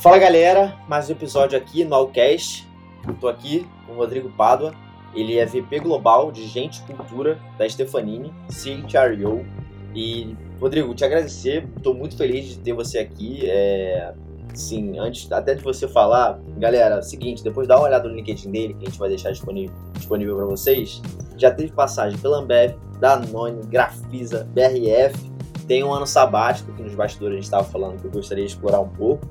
Fala galera, mais um episódio aqui no Allcast. Eu tô aqui com o Rodrigo Pádua. Ele é VP Global de Gente Cultura da Stefanini, CHRO. E, Rodrigo, te agradecer, estou muito feliz de ter você aqui. É, sim, antes até de você falar, galera, é seguinte, depois dá uma olhada no LinkedIn dele, que a gente vai deixar disponível, disponível para vocês. Já teve passagem pela Ambev, Danone, Grafisa, BRF. Tem um ano sabático, que nos bastidores a gente estava falando que eu gostaria de explorar um pouco.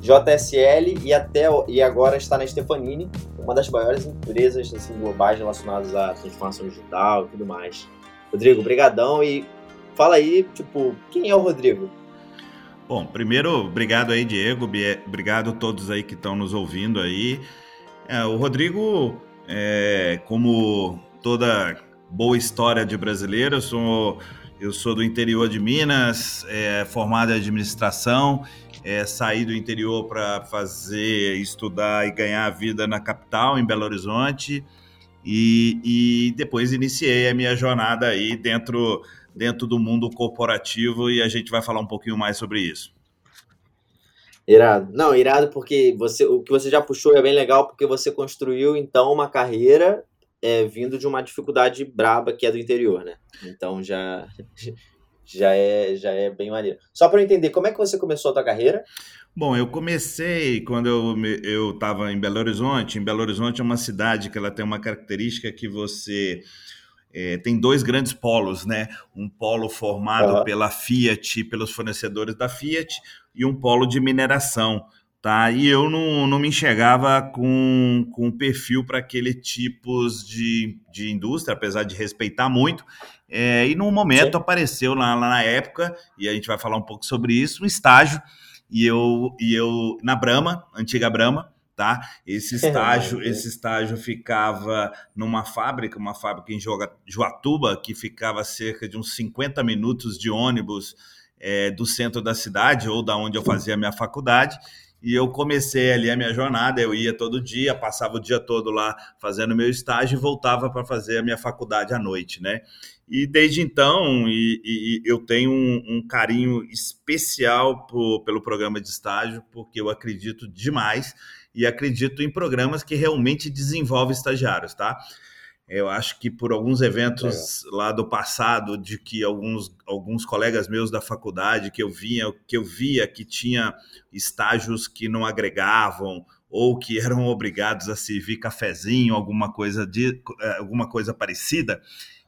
JSL e até e agora está na Stefanini, uma das maiores empresas assim, globais relacionadas à transformação digital e tudo mais. Rodrigo, brigadão e fala aí, tipo, quem é o Rodrigo? Bom, primeiro, obrigado aí, Diego, obrigado a todos aí que estão nos ouvindo aí. É, o Rodrigo, é, como toda boa história de brasileiro, eu sou, eu sou do interior de Minas, é, formado em administração é, saí do interior para fazer, estudar e ganhar a vida na capital, em Belo Horizonte, e, e depois iniciei a minha jornada aí dentro, dentro do mundo corporativo e a gente vai falar um pouquinho mais sobre isso. Irado. Não, irado porque você, o que você já puxou é bem legal porque você construiu então uma carreira é, vindo de uma dificuldade braba que é do interior, né? Então já já é, já é bem maneiro. Só para eu entender, como é que você começou a tua carreira? Bom, eu comecei quando eu estava em Belo Horizonte. Em Belo Horizonte é uma cidade que ela tem uma característica que você é, tem dois grandes polos, né? Um polo formado uhum. pela Fiat, pelos fornecedores da Fiat, e um polo de mineração, tá? E eu não, não me enxergava com, com perfil para aquele tipos de, de indústria, apesar de respeitar muito. É, e no momento Sim. apareceu lá, lá, na época, e a gente vai falar um pouco sobre isso, um estágio, e eu, e eu na Brama, antiga Brama, tá? Esse estágio, esse estágio ficava numa fábrica, uma fábrica em Joatuba, que ficava cerca de uns 50 minutos de ônibus é, do centro da cidade, ou da onde eu fazia a minha faculdade, e eu comecei ali a minha jornada, eu ia todo dia, passava o dia todo lá fazendo meu estágio e voltava para fazer a minha faculdade à noite, né? E desde então, e, e eu tenho um, um carinho especial por, pelo programa de estágio, porque eu acredito demais e acredito em programas que realmente desenvolvem estagiários, tá? Eu acho que por alguns eventos é. lá do passado, de que alguns, alguns colegas meus da faculdade que eu via, que eu via que tinha estágios que não agregavam ou que eram obrigados a servir cafezinho, alguma coisa de eh, alguma coisa parecida,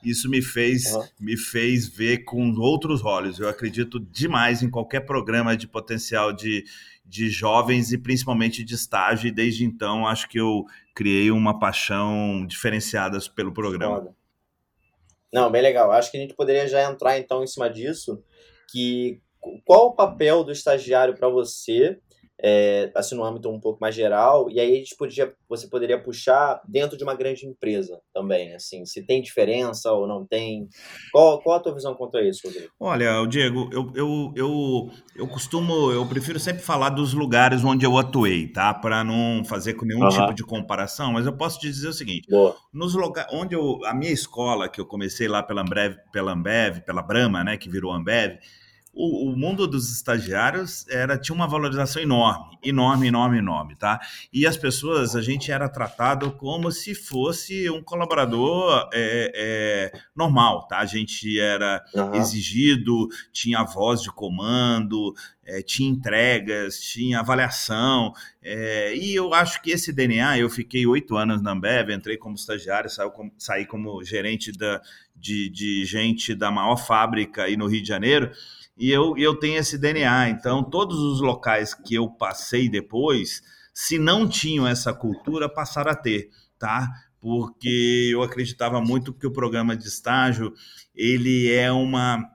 isso me fez, uhum. me fez ver com outros olhos. Eu acredito demais em qualquer programa de potencial de, de jovens e principalmente de estágio, e desde então acho que eu criei uma paixão diferenciada pelo programa. Não, bem legal. Acho que a gente poderia já entrar então em cima disso, que qual o papel do estagiário para você é, assim, no âmbito um pouco mais geral, e aí a gente podia, você poderia puxar dentro de uma grande empresa também, assim, se tem diferença ou não tem. Qual, qual a tua visão quanto a isso, Rodrigo? Olha, Diego, eu, eu, eu, eu costumo, eu prefiro sempre falar dos lugares onde eu atuei, tá? Para não fazer com nenhum uhum. tipo de comparação, mas eu posso te dizer o seguinte: Boa. nos lugares onde eu, a minha escola, que eu comecei lá pela Ambev, pela Ambev, pela Brahma, né, que virou Ambev, o, o, mundo dos estagiários era tinha uma valorização enorme, enorme, enorme, enorme, tá? E as pessoas, a gente era tratado como se fosse um colaborador é, é, normal, tá? A gente era uhum. exigido, tinha voz de comando, é, tinha entregas, tinha avaliação, é, e eu acho que esse DNA, eu fiquei oito anos na Ambev, entrei como estagiário, saí como, saí como gerente da, de, de gente da maior fábrica aí no Rio de Janeiro, e eu, eu tenho esse DNA. Então, todos os locais que eu passei depois, se não tinham essa cultura, passaram a ter, tá? Porque eu acreditava muito que o programa de estágio ele é uma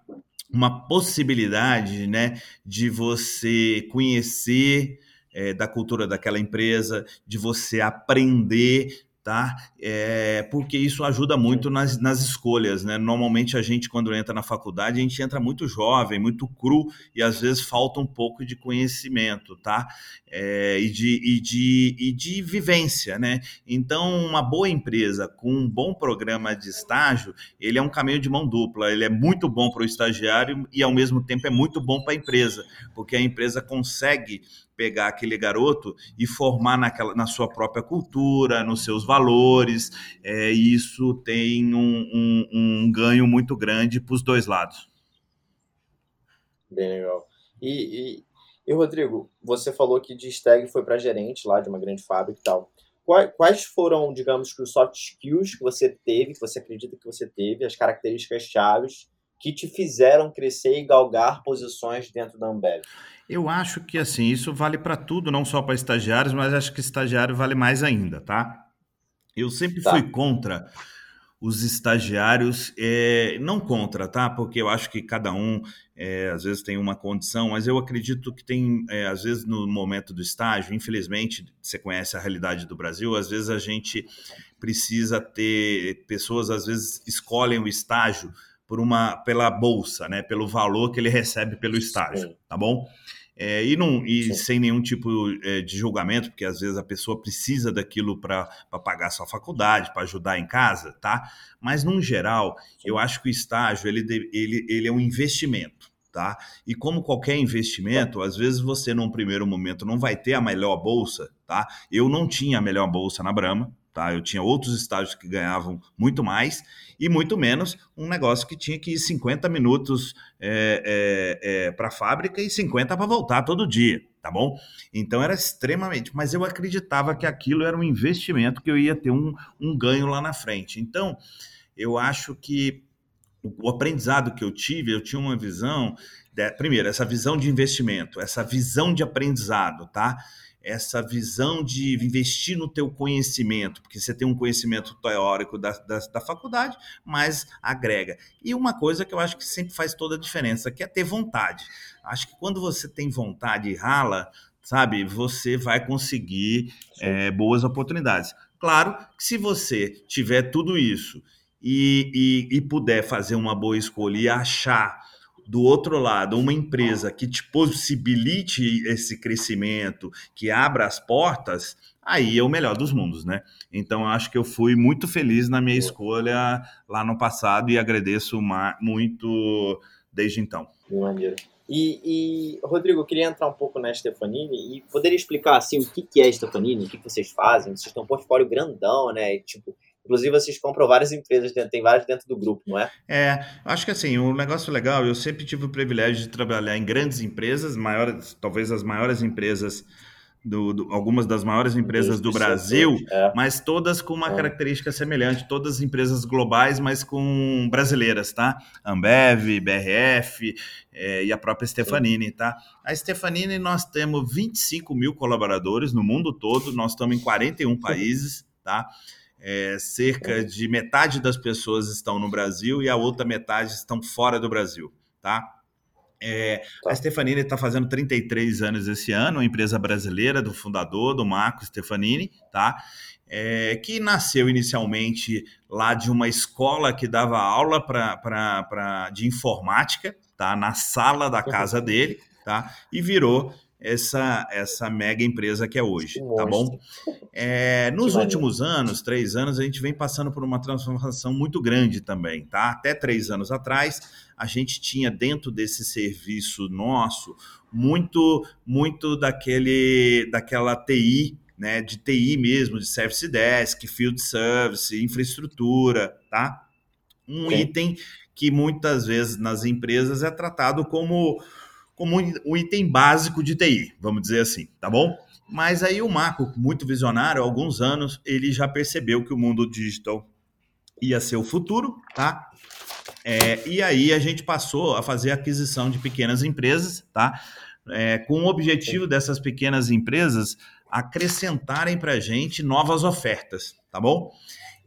uma possibilidade, né, de você conhecer é, da cultura daquela empresa, de você aprender tá? É, porque isso ajuda muito nas, nas escolhas, né? Normalmente a gente, quando entra na faculdade, a gente entra muito jovem, muito cru e às vezes falta um pouco de conhecimento, tá? É, e, de, e, de, e de vivência, né? Então, uma boa empresa com um bom programa de estágio, ele é um caminho de mão dupla, ele é muito bom para o estagiário e ao mesmo tempo é muito bom para a empresa, porque a empresa consegue pegar aquele garoto e formar naquela, na sua própria cultura, nos seus valores. É, isso tem um, um, um ganho muito grande para os dois lados. Bem legal. E, e, e, Rodrigo, você falou que de Stag foi para gerente lá de uma grande fábrica e tal. Quais foram, digamos, que os soft skills que você teve, que você acredita que você teve, as características chaves que te fizeram crescer e galgar posições dentro da Ambev? Eu acho que assim, isso vale para tudo, não só para estagiários, mas acho que estagiário vale mais ainda, tá? Eu sempre tá. fui contra os estagiários, é, não contra, tá? Porque eu acho que cada um é, às vezes tem uma condição, mas eu acredito que tem, é, às vezes no momento do estágio, infelizmente, você conhece a realidade do Brasil, às vezes a gente precisa ter pessoas, às vezes escolhem o estágio por uma pela bolsa, né? Pelo valor que ele recebe pelo estágio, Sim. tá bom? É, e não, e sem nenhum tipo é, de julgamento, porque às vezes a pessoa precisa daquilo para pagar sua faculdade, para ajudar em casa, tá? Mas, num geral, eu acho que o estágio ele, ele, ele é um investimento. Tá? E como qualquer investimento, às vezes você num primeiro momento não vai ter a melhor bolsa, tá? Eu não tinha a melhor bolsa na Brama, tá? Eu tinha outros estágios que ganhavam muito mais e muito menos um negócio que tinha que ir 50 minutos é, é, é, para a fábrica e 50 para voltar todo dia, tá bom? Então era extremamente, mas eu acreditava que aquilo era um investimento que eu ia ter um, um ganho lá na frente. Então eu acho que o aprendizado que eu tive, eu tinha uma visão, primeiro, essa visão de investimento, essa visão de aprendizado, tá? Essa visão de investir no teu conhecimento, porque você tem um conhecimento teórico da, da, da, faculdade, mas agrega. E uma coisa que eu acho que sempre faz toda a diferença, que é ter vontade. Acho que quando você tem vontade e rala, sabe, você vai conseguir é, boas oportunidades. Claro que se você tiver tudo isso e, e, e puder fazer uma boa escolha e achar do outro lado, uma empresa que te possibilite esse crescimento, que abra as portas, aí é o melhor dos mundos, né? Então, eu acho que eu fui muito feliz na minha escolha lá no passado e agradeço muito desde então. Maneiro. E, e, Rodrigo, eu queria entrar um pouco na Stefanini e poderia explicar assim o que, que é a Stefanini, o que, que vocês fazem? Vocês têm um portfólio grandão, né? Tipo, Inclusive, vocês compram várias empresas, tem várias dentro do grupo, não é? É, acho que assim, um negócio legal, eu sempre tive o privilégio de trabalhar em grandes empresas, maiores, talvez as maiores empresas, do, do algumas das maiores empresas do Brasil, é. mas todas com uma é. característica semelhante, todas empresas globais, mas com brasileiras, tá? Ambev, BRF é, e a própria Stefanini, tá? A Stefanini, nós temos 25 mil colaboradores no mundo todo, nós estamos em 41 países, tá? É, cerca de metade das pessoas estão no Brasil e a outra metade estão fora do Brasil, tá? É, tá. A Stefanini está fazendo 33 anos esse ano, uma empresa brasileira do fundador, do Marco Stefanini, tá? É, que nasceu inicialmente lá de uma escola que dava aula pra, pra, pra, de informática, tá? Na sala da casa dele, tá? E virou essa, essa mega empresa que é hoje, tá bom? É, nos últimos anos, três anos, a gente vem passando por uma transformação muito grande também, tá? Até três anos atrás, a gente tinha dentro desse serviço nosso muito, muito daquele, daquela TI, né? De TI mesmo, de Service Desk, Field Service, infraestrutura, tá? Um Sim. item que muitas vezes nas empresas é tratado como como um item básico de TI, vamos dizer assim, tá bom? Mas aí o Marco, muito visionário, há alguns anos, ele já percebeu que o mundo digital ia ser o futuro, tá? É, e aí a gente passou a fazer aquisição de pequenas empresas, tá? É, com o objetivo dessas pequenas empresas acrescentarem para a gente novas ofertas, tá bom?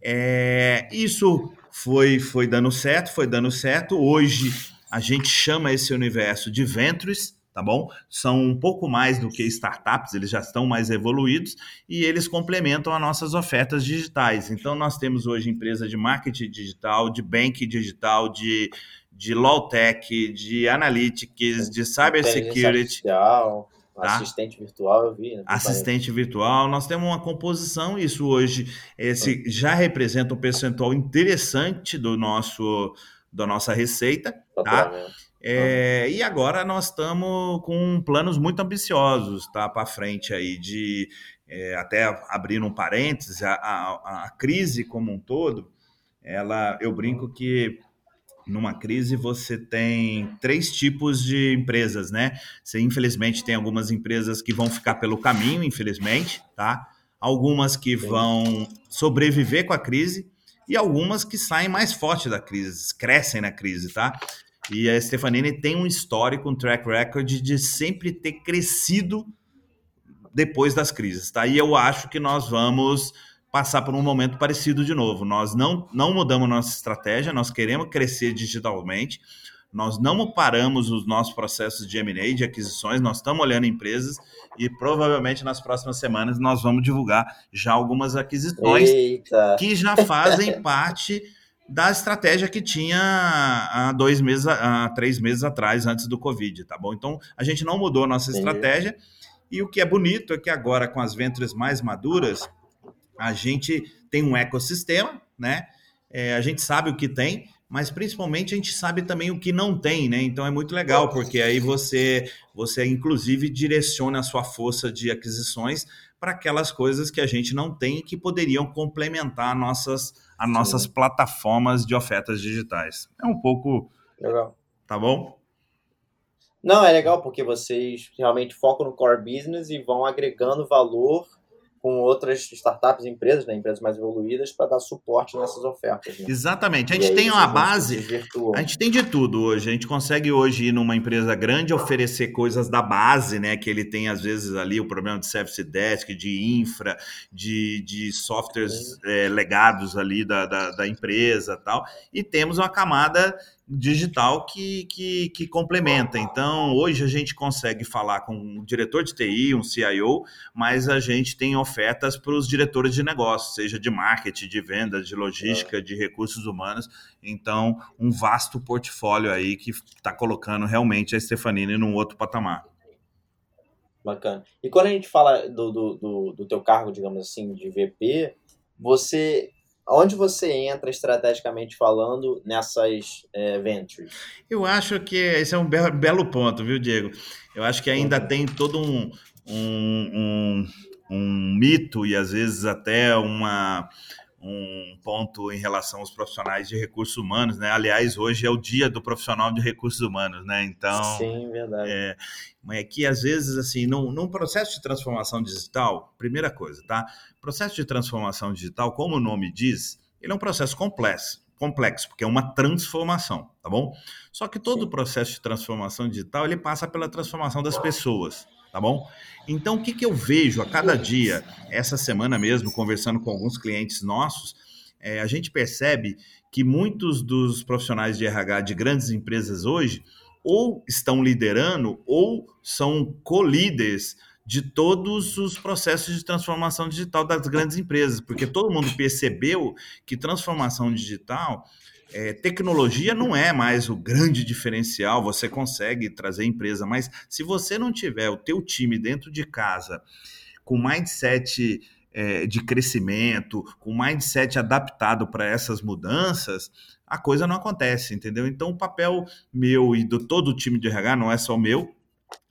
É, isso foi, foi dando certo, foi dando certo. Hoje a gente chama esse universo de ventures, tá bom? São um pouco mais do que startups, eles já estão mais evoluídos e eles complementam as nossas ofertas digitais. Então, nós temos hoje empresa de marketing digital, de bank digital, de, de low tech, de analytics, de cybersecurity. Tá? Assistente virtual, eu vi. Né? Assistente virtual, nós temos uma composição, isso hoje esse já representa um percentual interessante do nosso da nossa receita, tá? É, e agora nós estamos com planos muito ambiciosos, tá, para frente aí de é, até abrir um parênteses, a, a, a, crise como um todo, ela, eu brinco que numa crise você tem três tipos de empresas, né? Você infelizmente tem algumas empresas que vão ficar pelo caminho, infelizmente, tá? Algumas que vão sobreviver com a crise e algumas que saem mais forte da crise, crescem na crise, tá? E a Stefanini tem um histórico, um track record de sempre ter crescido depois das crises, tá? E eu acho que nós vamos passar por um momento parecido de novo. Nós não, não mudamos nossa estratégia, nós queremos crescer digitalmente, nós não paramos os nossos processos de M&A, de aquisições, nós estamos olhando empresas e provavelmente nas próximas semanas nós vamos divulgar já algumas aquisições Eita. que já fazem parte da estratégia que tinha há dois meses, há três meses atrás, antes do Covid, tá bom? Então, a gente não mudou a nossa estratégia e o que é bonito é que agora, com as ventures mais maduras, a gente tem um ecossistema, né? É, a gente sabe o que tem, mas principalmente a gente sabe também o que não tem, né? Então é muito legal, porque aí você, você inclusive direciona a sua força de aquisições para aquelas coisas que a gente não tem e que poderiam complementar nossas, as nossas plataformas de ofertas digitais. É um pouco. Legal. Tá bom? Não, é legal porque vocês realmente focam no core business e vão agregando valor com outras startups, empresas, né, empresas mais evoluídas, para dar suporte nessas ofertas. Né? Exatamente. A gente tem uma base, a gente tem de tudo hoje. A gente consegue hoje ir numa empresa grande oferecer coisas da base, né? Que ele tem, às vezes, ali o problema de service desk, de infra, de, de softwares é, legados ali da, da, da empresa tal. E temos uma camada digital que, que, que, complementa. Então, hoje a gente consegue falar com um diretor de TI, um CIO, mas a gente tem ofertas para os diretores de negócio, seja de marketing, de vendas, de logística, é. de recursos humanos. Então, um vasto portfólio aí que está colocando realmente a Stefanini num outro patamar. Bacana. E quando a gente fala do, do, do, do teu cargo, digamos assim, de VP, você onde você entra estrategicamente falando nessas é, ventures? Eu acho que esse é um belo, belo ponto, viu, Diego? Eu acho que ainda tem todo um, um, um, um mito e às vezes até uma um ponto em relação aos profissionais de recursos humanos, né? Aliás, hoje é o dia do profissional de recursos humanos, né? Então, sim, verdade. É, é que às vezes assim, num, num processo de transformação digital, primeira coisa, tá? Processo de transformação digital, como o nome diz, ele é um processo complexo, complexo, porque é uma transformação, tá bom? Só que todo o processo de transformação digital, ele passa pela transformação das pessoas tá bom? Então, o que, que eu vejo a cada dia, essa semana mesmo, conversando com alguns clientes nossos, é, a gente percebe que muitos dos profissionais de RH de grandes empresas hoje ou estão liderando ou são co-líderes de todos os processos de transformação digital das grandes empresas, porque todo mundo percebeu que transformação digital é, tecnologia não é mais o grande diferencial, você consegue trazer empresa, mas se você não tiver o teu time dentro de casa com mindset é, de crescimento, com mindset adaptado para essas mudanças, a coisa não acontece, entendeu? Então o papel meu e do todo o time de RH, não é só o meu,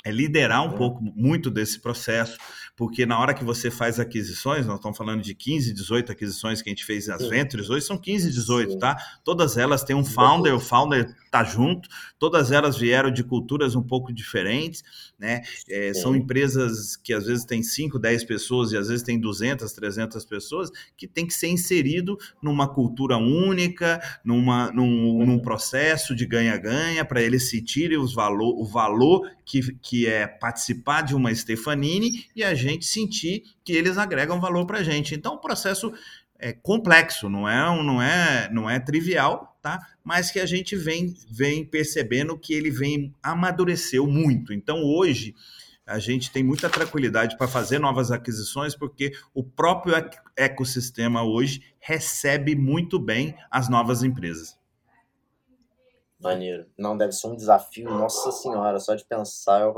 é liderar um é. pouco, muito desse processo, porque na hora que você faz aquisições, nós estamos falando de 15, 18 aquisições que a gente fez as ventures, hoje são 15, 18, Sim. tá? Todas elas têm um founder, o founder tá junto, todas elas vieram de culturas um pouco diferentes, né? É, são empresas que às vezes têm 5, 10 pessoas e às vezes tem 200, 300 pessoas, que tem que ser inserido numa cultura única, numa, num, num processo de ganha-ganha, para eles sentirem os valor, o valor que, que é participar de uma Stefanini e a gente sentir que eles agregam valor para a gente. Então, o processo é complexo, não é, não é, não é trivial, tá? Mas que a gente vem, vem percebendo que ele vem amadureceu muito. Então, hoje a gente tem muita tranquilidade para fazer novas aquisições, porque o próprio ecossistema hoje recebe muito bem as novas empresas. Maneiro. Não, deve ser um desafio, nossa senhora, só de pensar. Eu...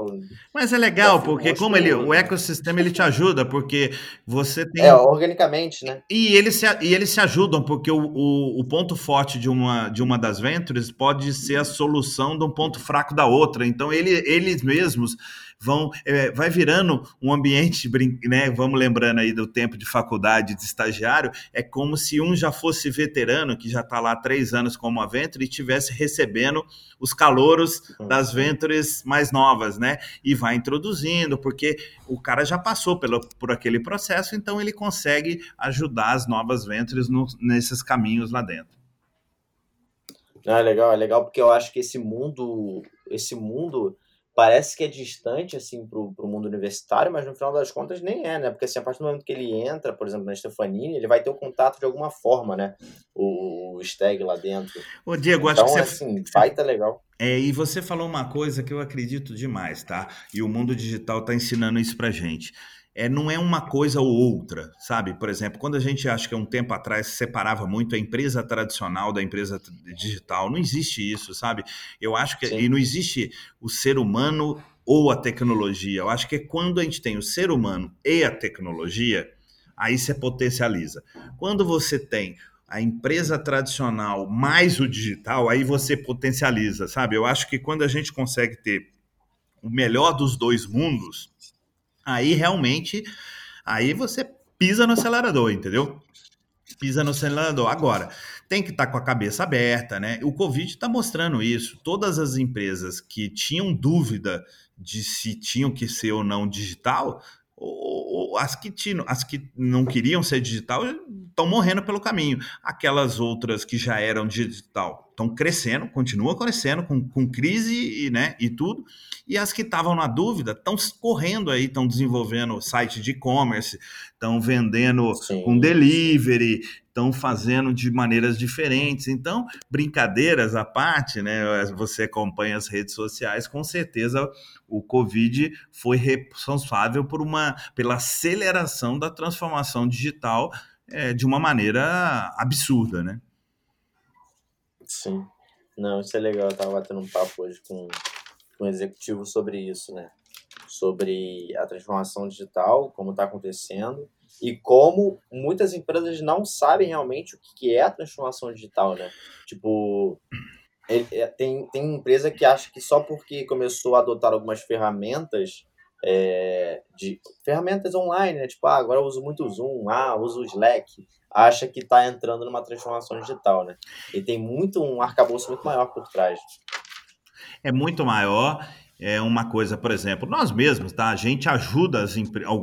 Mas é legal, porque como ele, o ecossistema ele te ajuda, porque você tem. É, organicamente, né? E eles se, e eles se ajudam, porque o, o, o, ponto forte de uma, de uma das ventures pode ser a solução de um ponto fraco da outra. Então, ele, eles mesmos vão é, vai virando um ambiente, né? Vamos lembrando aí do tempo de faculdade de estagiário, é como se um já fosse veterano, que já está lá há três anos como a Venture, e estivesse recebendo os calouros uhum. das Ventures mais novas, né? E vai introduzindo, porque o cara já passou pelo, por aquele processo, então ele consegue ajudar as novas Ventures no, nesses caminhos lá dentro. Ah, é legal, é legal porque eu acho que esse mundo, esse mundo parece que é distante, assim, pro, pro mundo universitário, mas no final das contas nem é, né? Porque, assim, a partir do momento que ele entra, por exemplo, na Stefanini, ele vai ter o um contato de alguma forma, né? O, o Steg lá dentro. Ô, Diego, então, acho que você... assim, vai tá legal. É, e você falou uma coisa que eu acredito demais, tá? E o mundo digital tá ensinando isso pra gente é, não é uma coisa ou outra, sabe? Por exemplo, quando a gente acha que um tempo atrás separava muito a empresa tradicional da empresa digital, não existe isso, sabe? Eu acho que e não existe o ser humano ou a tecnologia. Eu acho que é quando a gente tem o ser humano e a tecnologia, aí você potencializa. Quando você tem a empresa tradicional mais o digital, aí você potencializa, sabe? Eu acho que quando a gente consegue ter o melhor dos dois mundos, aí realmente, aí você pisa no acelerador, entendeu? Pisa no acelerador. Agora, tem que estar tá com a cabeça aberta, né? O Covid está mostrando isso. Todas as empresas que tinham dúvida de se tinham que ser ou não digital, ou, as, que tinham, as que não queriam ser digital estão morrendo pelo caminho. Aquelas outras que já eram digital estão crescendo, continuam crescendo com, com crise e, né, e tudo. E as que estavam na dúvida estão correndo aí, estão desenvolvendo site de e-commerce, estão vendendo Sim. com delivery, estão fazendo de maneiras diferentes. Então, brincadeiras à parte, né? Você acompanha as redes sociais, com certeza o Covid foi responsável por uma pela aceleração da transformação digital é, de uma maneira absurda, né? Sim. Não, isso é legal. Eu tava batendo um papo hoje com, com um executivo sobre isso, né? Sobre a transformação digital, como está acontecendo e como muitas empresas não sabem realmente o que é a transformação digital, né? Tipo, ele, é, tem, tem empresa que acha que só porque começou a adotar algumas ferramentas é, de ferramentas online, né? Tipo, ah, agora eu uso muito Zoom, ah, uso o Slack, acha que está entrando numa transformação digital, né? E tem muito um arcabouço muito maior por trás. É muito maior é uma coisa, por exemplo, nós mesmos, tá? A gente ajuda as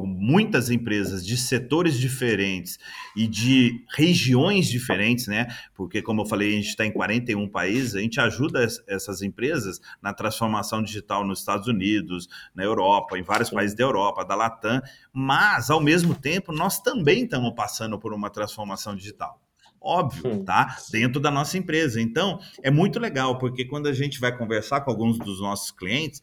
muitas empresas de setores diferentes e de regiões diferentes, né? Porque, como eu falei, a gente está em 41 países, a gente ajuda essas empresas na transformação digital nos Estados Unidos, na Europa, em vários países da Europa, da Latam, mas, ao mesmo tempo, nós também estamos passando por uma transformação digital óbvio, tá? Dentro da nossa empresa. Então, é muito legal, porque quando a gente vai conversar com alguns dos nossos clientes,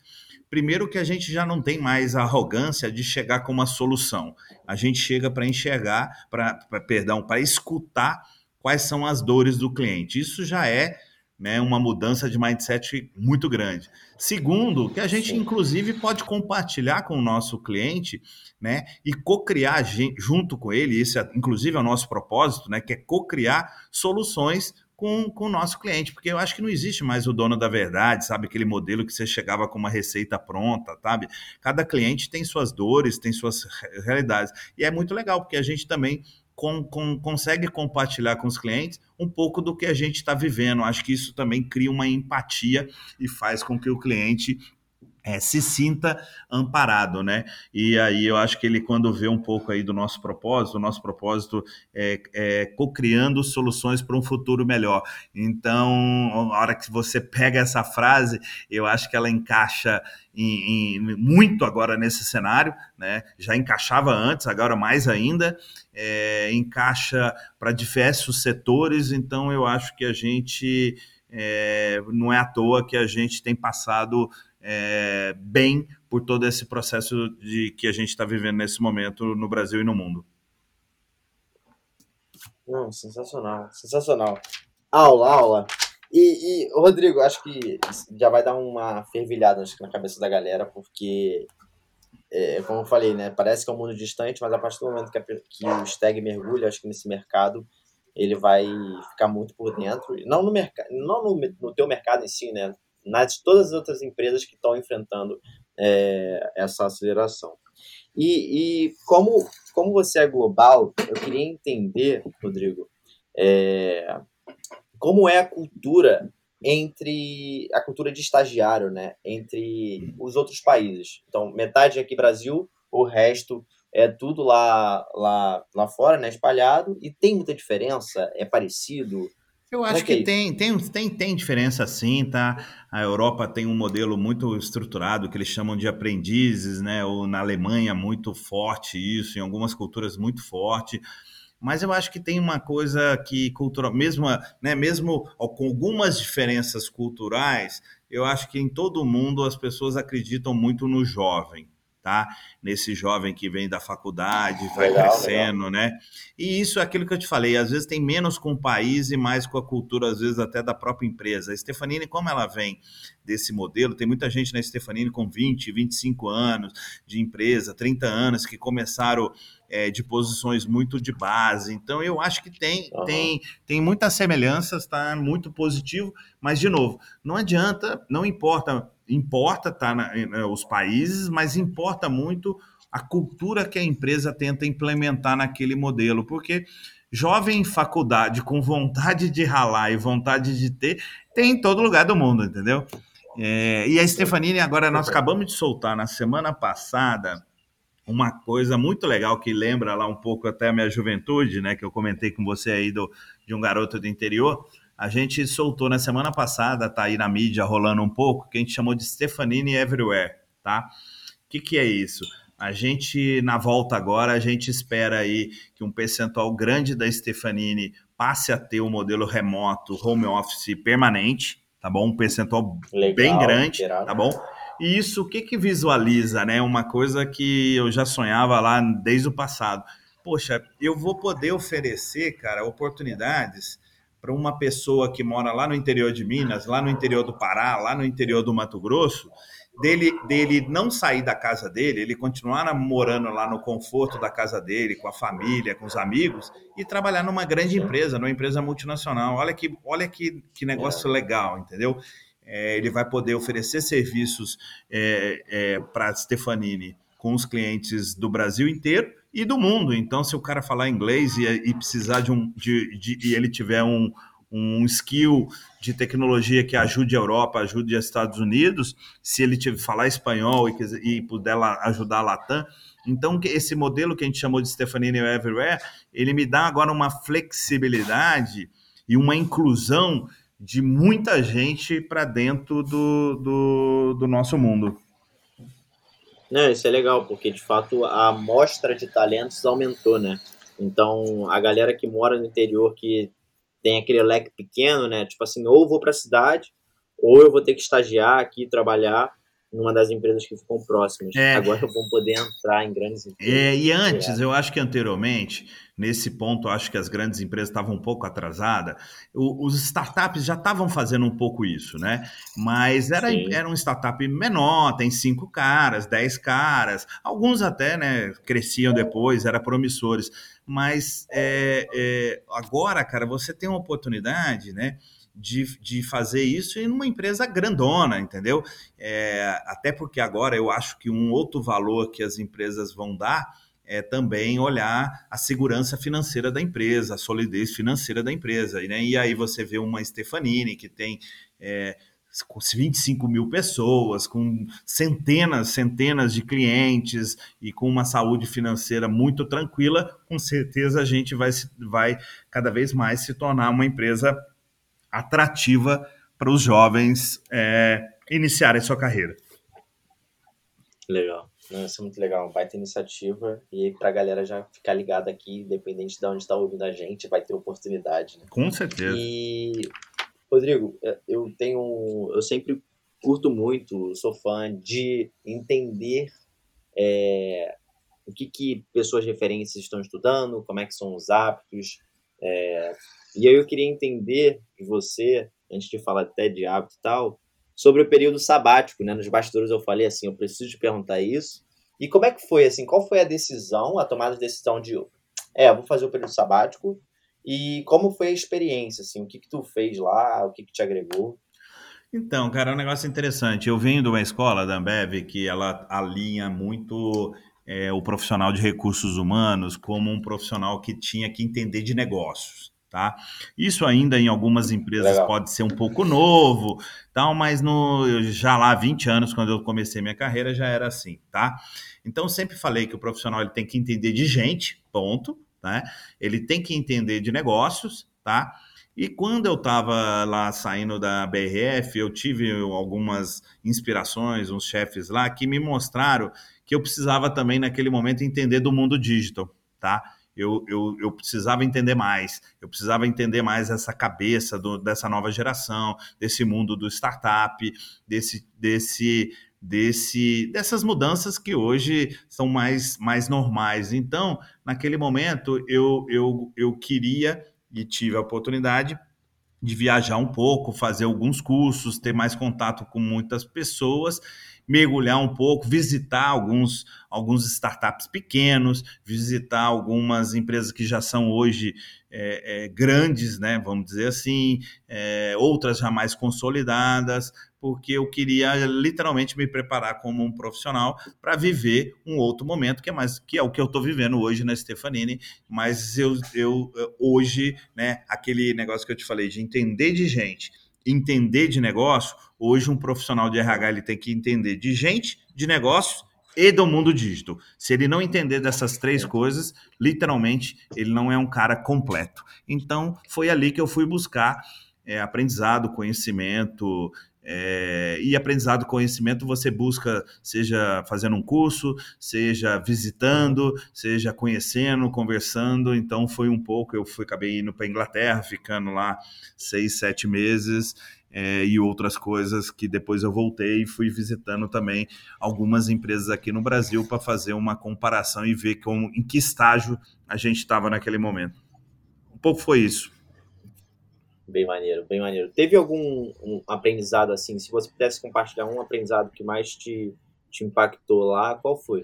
primeiro que a gente já não tem mais a arrogância de chegar com uma solução. A gente chega para enxergar, para perdão, para escutar quais são as dores do cliente. Isso já é né, uma mudança de mindset muito grande. Segundo, que a gente inclusive pode compartilhar com o nosso cliente, né, e co-criar junto com ele, isso é, inclusive é o nosso propósito, né, que é co-criar soluções com, com o nosso cliente, porque eu acho que não existe mais o dono da verdade, sabe? Aquele modelo que você chegava com uma receita pronta, sabe? Cada cliente tem suas dores, tem suas realidades. E é muito legal, porque a gente também com, com, consegue compartilhar com os clientes um pouco do que a gente está vivendo. Acho que isso também cria uma empatia e faz com que o cliente é, se sinta amparado, né? E aí eu acho que ele, quando vê um pouco aí do nosso propósito, o nosso propósito é, é co-criando soluções para um futuro melhor. Então, a hora que você pega essa frase, eu acho que ela encaixa em, em, muito agora nesse cenário, né? Já encaixava antes, agora mais ainda, é, encaixa para diversos setores, então eu acho que a gente. É, não é à toa que a gente tem passado é, bem por todo esse processo de que a gente está vivendo nesse momento no Brasil e no mundo. Não, sensacional, sensacional. Aula, aula. E, e, Rodrigo, acho que já vai dar uma fervilhada acho que, na cabeça da galera, porque, é, como eu falei, né, parece que é um mundo distante, mas a partir do momento que, a, que o Stag mergulha, acho que nesse mercado, ele vai ficar muito por dentro. Não no mercado, não no, no teu mercado em si, né, nas todas as outras empresas que estão enfrentando é, essa aceleração. E, e, como, como você é global, eu queria entender, Rodrigo, é, como é a cultura entre a cultura de estagiário, né, entre os outros países. Então, metade aqui Brasil, o resto é tudo lá lá lá fora, né, espalhado e tem muita diferença, é parecido. Eu acho que, que é tem, tem, tem, tem diferença sim, tá? A Europa tem um modelo muito estruturado que eles chamam de aprendizes, né? Ou na Alemanha muito forte isso, em algumas culturas muito forte mas eu acho que tem uma coisa que cultural, mesmo, né, mesmo com algumas diferenças culturais, eu acho que em todo mundo as pessoas acreditam muito no jovem tá? Nesse jovem que vem da faculdade, vai legal, crescendo, legal. né? E isso é aquilo que eu te falei, às vezes tem menos com o país e mais com a cultura, às vezes até da própria empresa. A Stefanini, como ela vem desse modelo, tem muita gente na Stefanini com 20, 25 anos de empresa, 30 anos, que começaram é, de posições muito de base. Então, eu acho que tem, uhum. tem, tem muitas semelhanças, tá? Muito positivo, mas, de novo, não adianta, não importa importa tá na, né, os países, mas importa muito a cultura que a empresa tenta implementar naquele modelo, porque jovem em faculdade com vontade de ralar e vontade de ter, tem em todo lugar do mundo, entendeu? É, e a Stefanini, agora nós acabamos de soltar na semana passada uma coisa muito legal que lembra lá um pouco até a minha juventude, né? Que eu comentei com você aí do, de um garoto do interior a gente soltou na semana passada, tá aí na mídia rolando um pouco, que a gente chamou de Stefanini Everywhere, tá? O que, que é isso? A gente, na volta agora, a gente espera aí que um percentual grande da Stefanini passe a ter o um modelo remoto, home office permanente, tá bom? Um percentual Legal, bem grande, tá bom? E isso, o que que visualiza, né? Uma coisa que eu já sonhava lá desde o passado. Poxa, eu vou poder oferecer, cara, oportunidades para uma pessoa que mora lá no interior de Minas, lá no interior do Pará, lá no interior do Mato Grosso, dele, dele não sair da casa dele, ele continuar morando lá no conforto da casa dele, com a família, com os amigos, e trabalhar numa grande empresa, numa empresa multinacional. Olha que, olha que, que negócio legal, entendeu? É, ele vai poder oferecer serviços é, é, para a Stefanini com os clientes do Brasil inteiro e do mundo. Então, se o cara falar inglês e, e precisar de um. De, de, e ele tiver um, um skill de tecnologia que ajude a Europa, ajude os Estados Unidos, se ele tiver, falar espanhol e, e puder ajudar a Latam. Então, esse modelo que a gente chamou de Stefanini Everywhere, ele me dá agora uma flexibilidade e uma inclusão de muita gente para dentro do, do, do nosso mundo. Não, isso é legal, porque de fato a amostra de talentos aumentou, né? Então, a galera que mora no interior, que tem aquele leque pequeno, né? Tipo assim, ou vou para a cidade, ou eu vou ter que estagiar aqui, trabalhar numa das empresas que ficam próximas. É. Agora vão poder entrar em grandes empresas. É, e antes, eu acho que anteriormente, nesse ponto, acho que as grandes empresas estavam um pouco atrasadas. Os startups já estavam fazendo um pouco isso, né? Mas era, era um startup menor, tem cinco caras, dez caras, alguns até né, cresciam depois, eram promissores. Mas é, é, agora, cara, você tem uma oportunidade, né? De, de fazer isso em uma empresa grandona, entendeu? É, até porque agora eu acho que um outro valor que as empresas vão dar é também olhar a segurança financeira da empresa, a solidez financeira da empresa. Né? E aí você vê uma Stefanini que tem é, 25 mil pessoas, com centenas, centenas de clientes e com uma saúde financeira muito tranquila, com certeza a gente vai, vai cada vez mais se tornar uma empresa atrativa para os jovens é, iniciarem sua carreira. Legal. Isso é muito legal, vai ter iniciativa e para a galera já ficar ligada aqui, independente de onde está ouvindo a gente, vai ter oportunidade. Né? Com certeza. E, Rodrigo, é, eu tenho, eu sempre curto muito, sou fã de entender é, o que, que pessoas referências estão estudando, como é que são os hábitos, é, e aí eu queria entender de você antes de falar até de hábito e tal, sobre o período sabático, né? Nos bastidores eu falei assim, eu preciso te perguntar isso. E como é que foi, assim, qual foi a decisão, a tomada de decisão de, é, vou fazer o período sabático, e como foi a experiência, assim, o que que tu fez lá, o que que te agregou? Então, cara, é um negócio interessante. Eu venho de uma escola da Ambev que ela alinha muito é, o profissional de recursos humanos como um profissional que tinha que entender de negócios. Tá? Isso ainda em algumas empresas Legal. pode ser um pouco novo, tal, mas no, já lá há 20 anos, quando eu comecei minha carreira, já era assim, tá? Então, sempre falei que o profissional ele tem que entender de gente, ponto, né? Ele tem que entender de negócios, tá? E quando eu estava lá saindo da BRF, eu tive algumas inspirações, uns chefes lá que me mostraram que eu precisava também, naquele momento, entender do mundo digital, tá? Eu, eu, eu precisava entender mais, eu precisava entender mais essa cabeça do, dessa nova geração, desse mundo do startup, desse, desse, desse, dessas mudanças que hoje são mais, mais normais. Então, naquele momento, eu, eu, eu queria e tive a oportunidade de viajar um pouco, fazer alguns cursos, ter mais contato com muitas pessoas mergulhar um pouco, visitar alguns, alguns startups pequenos, visitar algumas empresas que já são hoje é, é, grandes, né, vamos dizer assim, é, outras já mais consolidadas, porque eu queria literalmente me preparar como um profissional para viver um outro momento que é mais que é o que eu estou vivendo hoje na Stefanini, mas eu, eu hoje, né, aquele negócio que eu te falei de entender de gente entender de negócio, hoje um profissional de RH ele tem que entender de gente, de negócios e do mundo digital. Se ele não entender dessas três coisas, literalmente ele não é um cara completo. Então foi ali que eu fui buscar é, aprendizado, conhecimento, é, e aprendizado, conhecimento você busca, seja fazendo um curso, seja visitando, seja conhecendo, conversando. Então foi um pouco, eu fui acabei indo para Inglaterra, ficando lá seis, sete meses. É, e outras coisas que depois eu voltei e fui visitando também algumas empresas aqui no Brasil para fazer uma comparação e ver como, em que estágio a gente estava naquele momento. Um pouco foi isso. Bem maneiro, bem maneiro. Teve algum um aprendizado assim? Se você pudesse compartilhar um aprendizado que mais te, te impactou lá, qual foi?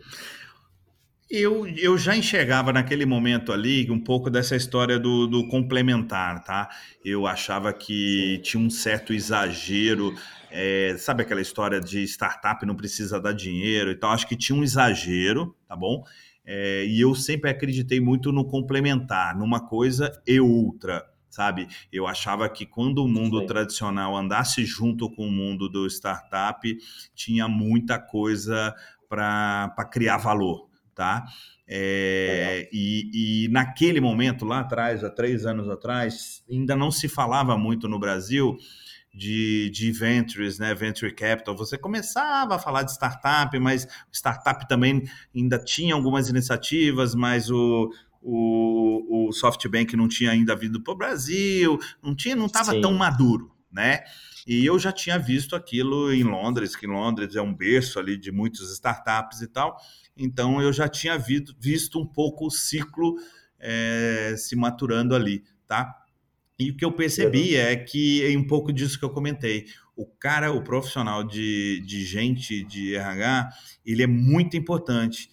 Eu, eu já enxergava naquele momento ali um pouco dessa história do, do complementar, tá? Eu achava que tinha um certo exagero, é, sabe aquela história de startup não precisa dar dinheiro e tal? Acho que tinha um exagero, tá bom? É, e eu sempre acreditei muito no complementar, numa coisa e outra sabe? Eu achava que quando o mundo Sim. tradicional andasse junto com o mundo do startup, tinha muita coisa para criar valor, tá? É, e, e, naquele momento, lá atrás, há três anos atrás, ainda não se falava muito no Brasil de, de ventures, né, venture capital. Você começava a falar de startup, mas startup também ainda tinha algumas iniciativas, mas o, o, o SoftBank não tinha ainda vindo para o Brasil, não tinha, não estava tão maduro, né? E eu já tinha visto aquilo em Londres, que Londres é um berço ali de muitas startups e tal. Então eu já tinha visto, visto um pouco o ciclo é, se maturando ali, tá? E o que eu percebi é que é um pouco disso que eu comentei. O cara, o profissional de, de gente de RH, ele é muito importante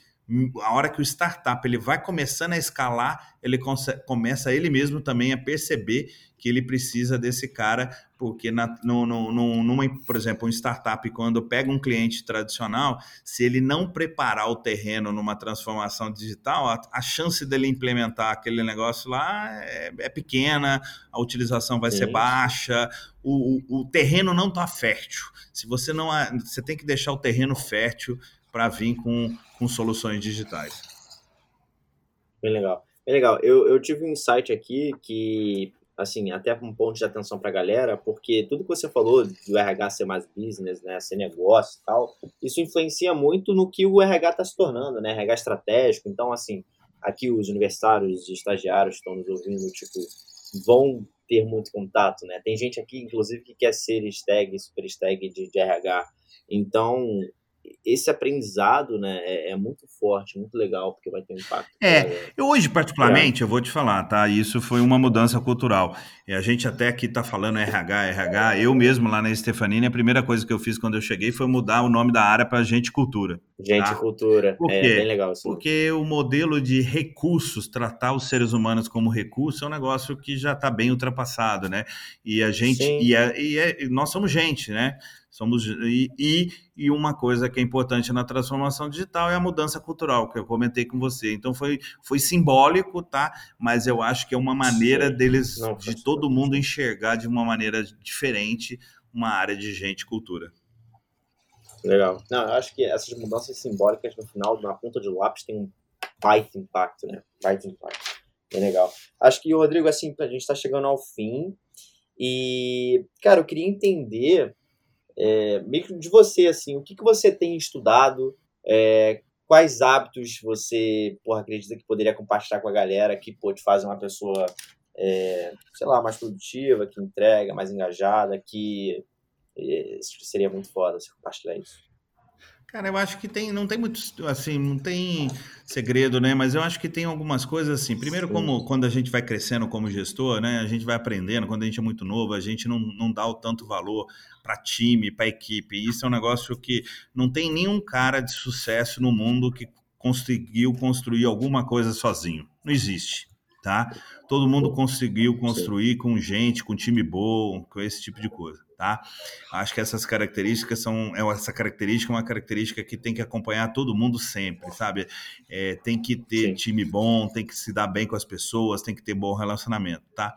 a hora que o startup ele vai começando a escalar, ele começa ele mesmo também a perceber que ele precisa desse cara, porque na, no, no, numa, por exemplo, um startup, quando pega um cliente tradicional, se ele não preparar o terreno numa transformação digital, a, a chance dele implementar aquele negócio lá é, é pequena, a utilização vai Sim. ser baixa, o, o, o terreno não está fértil. Se você não. Você tem que deixar o terreno fértil para vir com, com soluções digitais. Bem legal. Bem legal. Eu, eu tive um insight aqui que, assim, até um ponto de atenção para a galera, porque tudo que você falou do RH ser mais business, né, ser negócio e tal, isso influencia muito no que o RH está se tornando, né, RH estratégico. Então, assim, aqui os universitários e estagiários estão nos ouvindo, tipo, vão ter muito contato, né? Tem gente aqui, inclusive, que quer ser stag, super stag de, de RH. Então, esse aprendizado né, é, é, muito forte, muito legal, porque vai ter um impacto. É, eu hoje, particularmente, é. eu vou te falar, tá? Isso foi uma mudança cultural. E a gente até aqui tá falando RH, RH. Eu mesmo lá na Stefanini, a primeira coisa que eu fiz quando eu cheguei foi mudar o nome da área para Gente Cultura. Gente tá? Cultura. Por é, bem legal isso. Porque o modelo de recursos, tratar os seres humanos como recurso, é um negócio que já está bem ultrapassado, né? E a gente. E, é, e é, nós somos gente, né? Somos e, e, e, uma coisa que é importante na transformação digital é a mudança cultural, que eu comentei com você. Então foi, foi simbólico, tá? Mas eu acho que é uma maneira Sim. deles, Não, de todo mundo enxergar de uma maneira diferente uma área de gente cultura. Legal. Não, eu acho que essas mudanças simbólicas no final, na ponta de lápis, tem um baita impacto, né? Baita impacto. Bem legal. Acho que, Rodrigo, assim, a gente está chegando ao fim. E, cara, eu queria entender é, meio de você, assim, o que, que você tem estudado, é, quais hábitos você porra, acredita que poderia compartilhar com a galera que pode fazer uma pessoa, é, sei lá, mais produtiva, que entrega, mais engajada, que é, seria muito foda você compartilhar isso. Cara, eu acho que tem, não tem muito, assim, não tem segredo, né? Mas eu acho que tem algumas coisas assim. Primeiro, como quando a gente vai crescendo como gestor, né? A gente vai aprendendo. Quando a gente é muito novo, a gente não, não dá o tanto valor para time, para equipe. Isso é um negócio que não tem nenhum cara de sucesso no mundo que conseguiu construir alguma coisa sozinho. Não existe, tá? Todo mundo conseguiu construir com gente, com time bom, com esse tipo de coisa tá? Acho que essas características são é essa característica é uma característica que tem que acompanhar todo mundo sempre, sabe? É, tem que ter Sim. time bom, tem que se dar bem com as pessoas, tem que ter bom relacionamento, tá?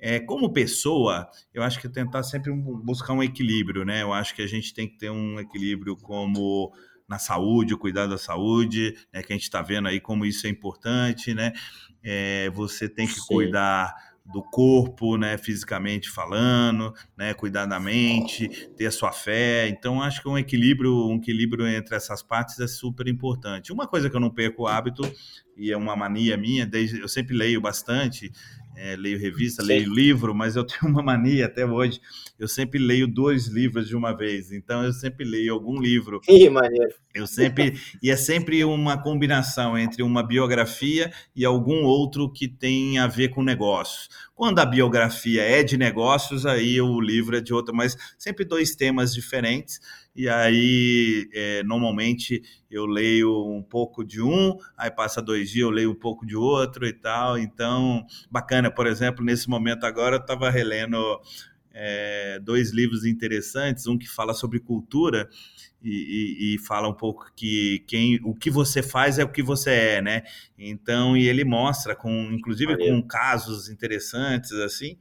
É, como pessoa, eu acho que tentar sempre buscar um equilíbrio, né? Eu acho que a gente tem que ter um equilíbrio como na saúde, o cuidado da saúde, né? Que a gente está vendo aí como isso é importante, né? É, você tem que Sim. cuidar do corpo, né, fisicamente falando, né, cuidar da mente, ter a sua fé. Então, acho que um equilíbrio, um equilíbrio entre essas partes é super importante. Uma coisa que eu não perco o hábito e é uma mania minha, desde eu sempre leio bastante, é, leio revista, Sim. leio livro, mas eu tenho uma mania até hoje. Eu sempre leio dois livros de uma vez. Então eu sempre leio algum livro. Que maneiro. Eu sempre e é sempre uma combinação entre uma biografia e algum outro que tem a ver com negócios. Quando a biografia é de negócios, aí o livro é de outro, mas sempre dois temas diferentes e aí é, normalmente eu leio um pouco de um, aí passa dois dias eu leio um pouco de outro e tal. Então, bacana, por exemplo, nesse momento agora eu estava relendo é, dois livros interessantes, um que fala sobre cultura e, e, e, fala um pouco que quem, o que você faz é o que você é, né? Então, e ele mostra, com, inclusive com casos interessantes assim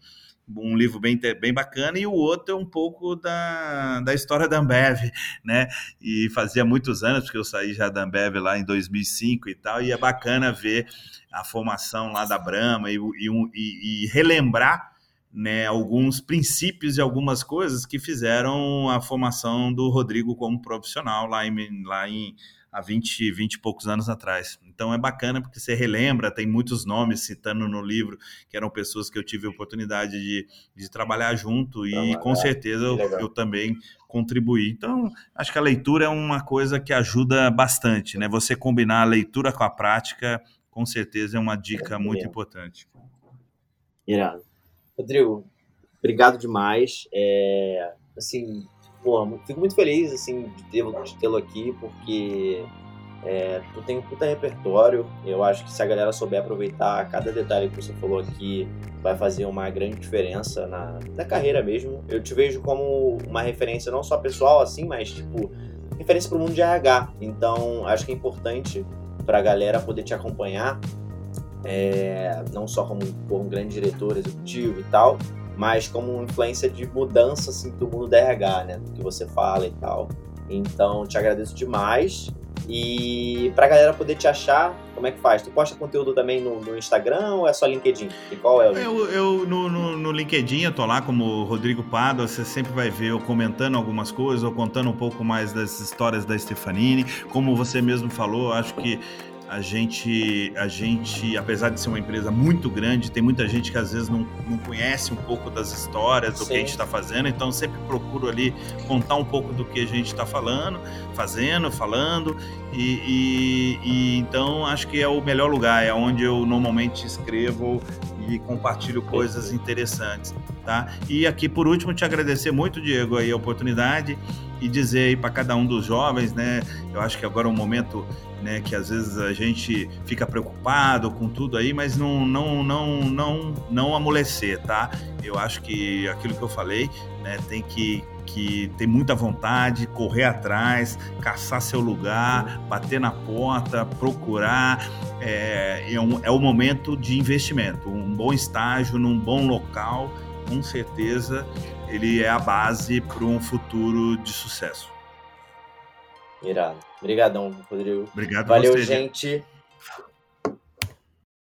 um livro bem, bem bacana, e o outro é um pouco da, da história da Ambev, né? E fazia muitos anos, porque eu saí já da Ambev lá em 2005 e tal, e é bacana ver a formação lá da Brahma e, e, e relembrar né, alguns princípios e algumas coisas que fizeram a formação do Rodrigo como profissional lá em, lá em há 20, 20 e poucos anos atrás. Então é bacana porque você relembra, tem muitos nomes citando no livro que eram pessoas que eu tive a oportunidade de, de trabalhar junto e com certeza eu, eu, também contribuí. Então acho que a leitura é uma coisa que ajuda bastante, né? Você combinar a leitura com a prática, com certeza é uma dica é, muito importante. Irado. Rodrigo, obrigado demais. É, assim, fico muito feliz assim, de tê-lo aqui, porque é, tu tem um puta repertório. Eu acho que se a galera souber aproveitar cada detalhe que você falou aqui, vai fazer uma grande diferença na, na carreira mesmo. Eu te vejo como uma referência não só pessoal, assim, mas tipo, referência para o mundo de RH. Então, acho que é importante para a galera poder te acompanhar, é, não só como um grande diretor executivo e tal, mas como influência de mudança assim, do mundo da RH, né? Do que você fala e tal. Então, te agradeço demais. E pra galera poder te achar, como é que faz? Tu posta conteúdo também no, no Instagram ou é só LinkedIn? E qual é o Eu, eu no, no, no, LinkedIn, eu tô lá como Rodrigo Pado, você sempre vai ver eu comentando algumas coisas, ou contando um pouco mais das histórias da Stefanini. Como você mesmo falou, acho que a gente, a gente, apesar de ser uma empresa muito grande, tem muita gente que às vezes não, não conhece um pouco das histórias do Sim. que a gente está fazendo, então sempre procuro ali contar um pouco do que a gente está falando, fazendo, falando, e, e, e, então acho que é o melhor lugar, é onde eu normalmente escrevo e compartilho coisas interessantes, tá? E aqui por último te agradecer muito, Diego, aí a oportunidade e dizer aí para cada um dos jovens, né? Eu acho que agora é um momento né, que às vezes a gente fica preocupado com tudo aí, mas não, não, não, não, não amolecer, tá? Eu acho que aquilo que eu falei, né, tem que, que ter muita vontade, correr atrás, caçar seu lugar, bater na porta, procurar. É, é, um, é o momento de investimento. Um bom estágio num bom local, com certeza, ele é a base para um futuro de sucesso. Irado. Obrigadão, Rodrigo. Obrigado Valeu, você, gente.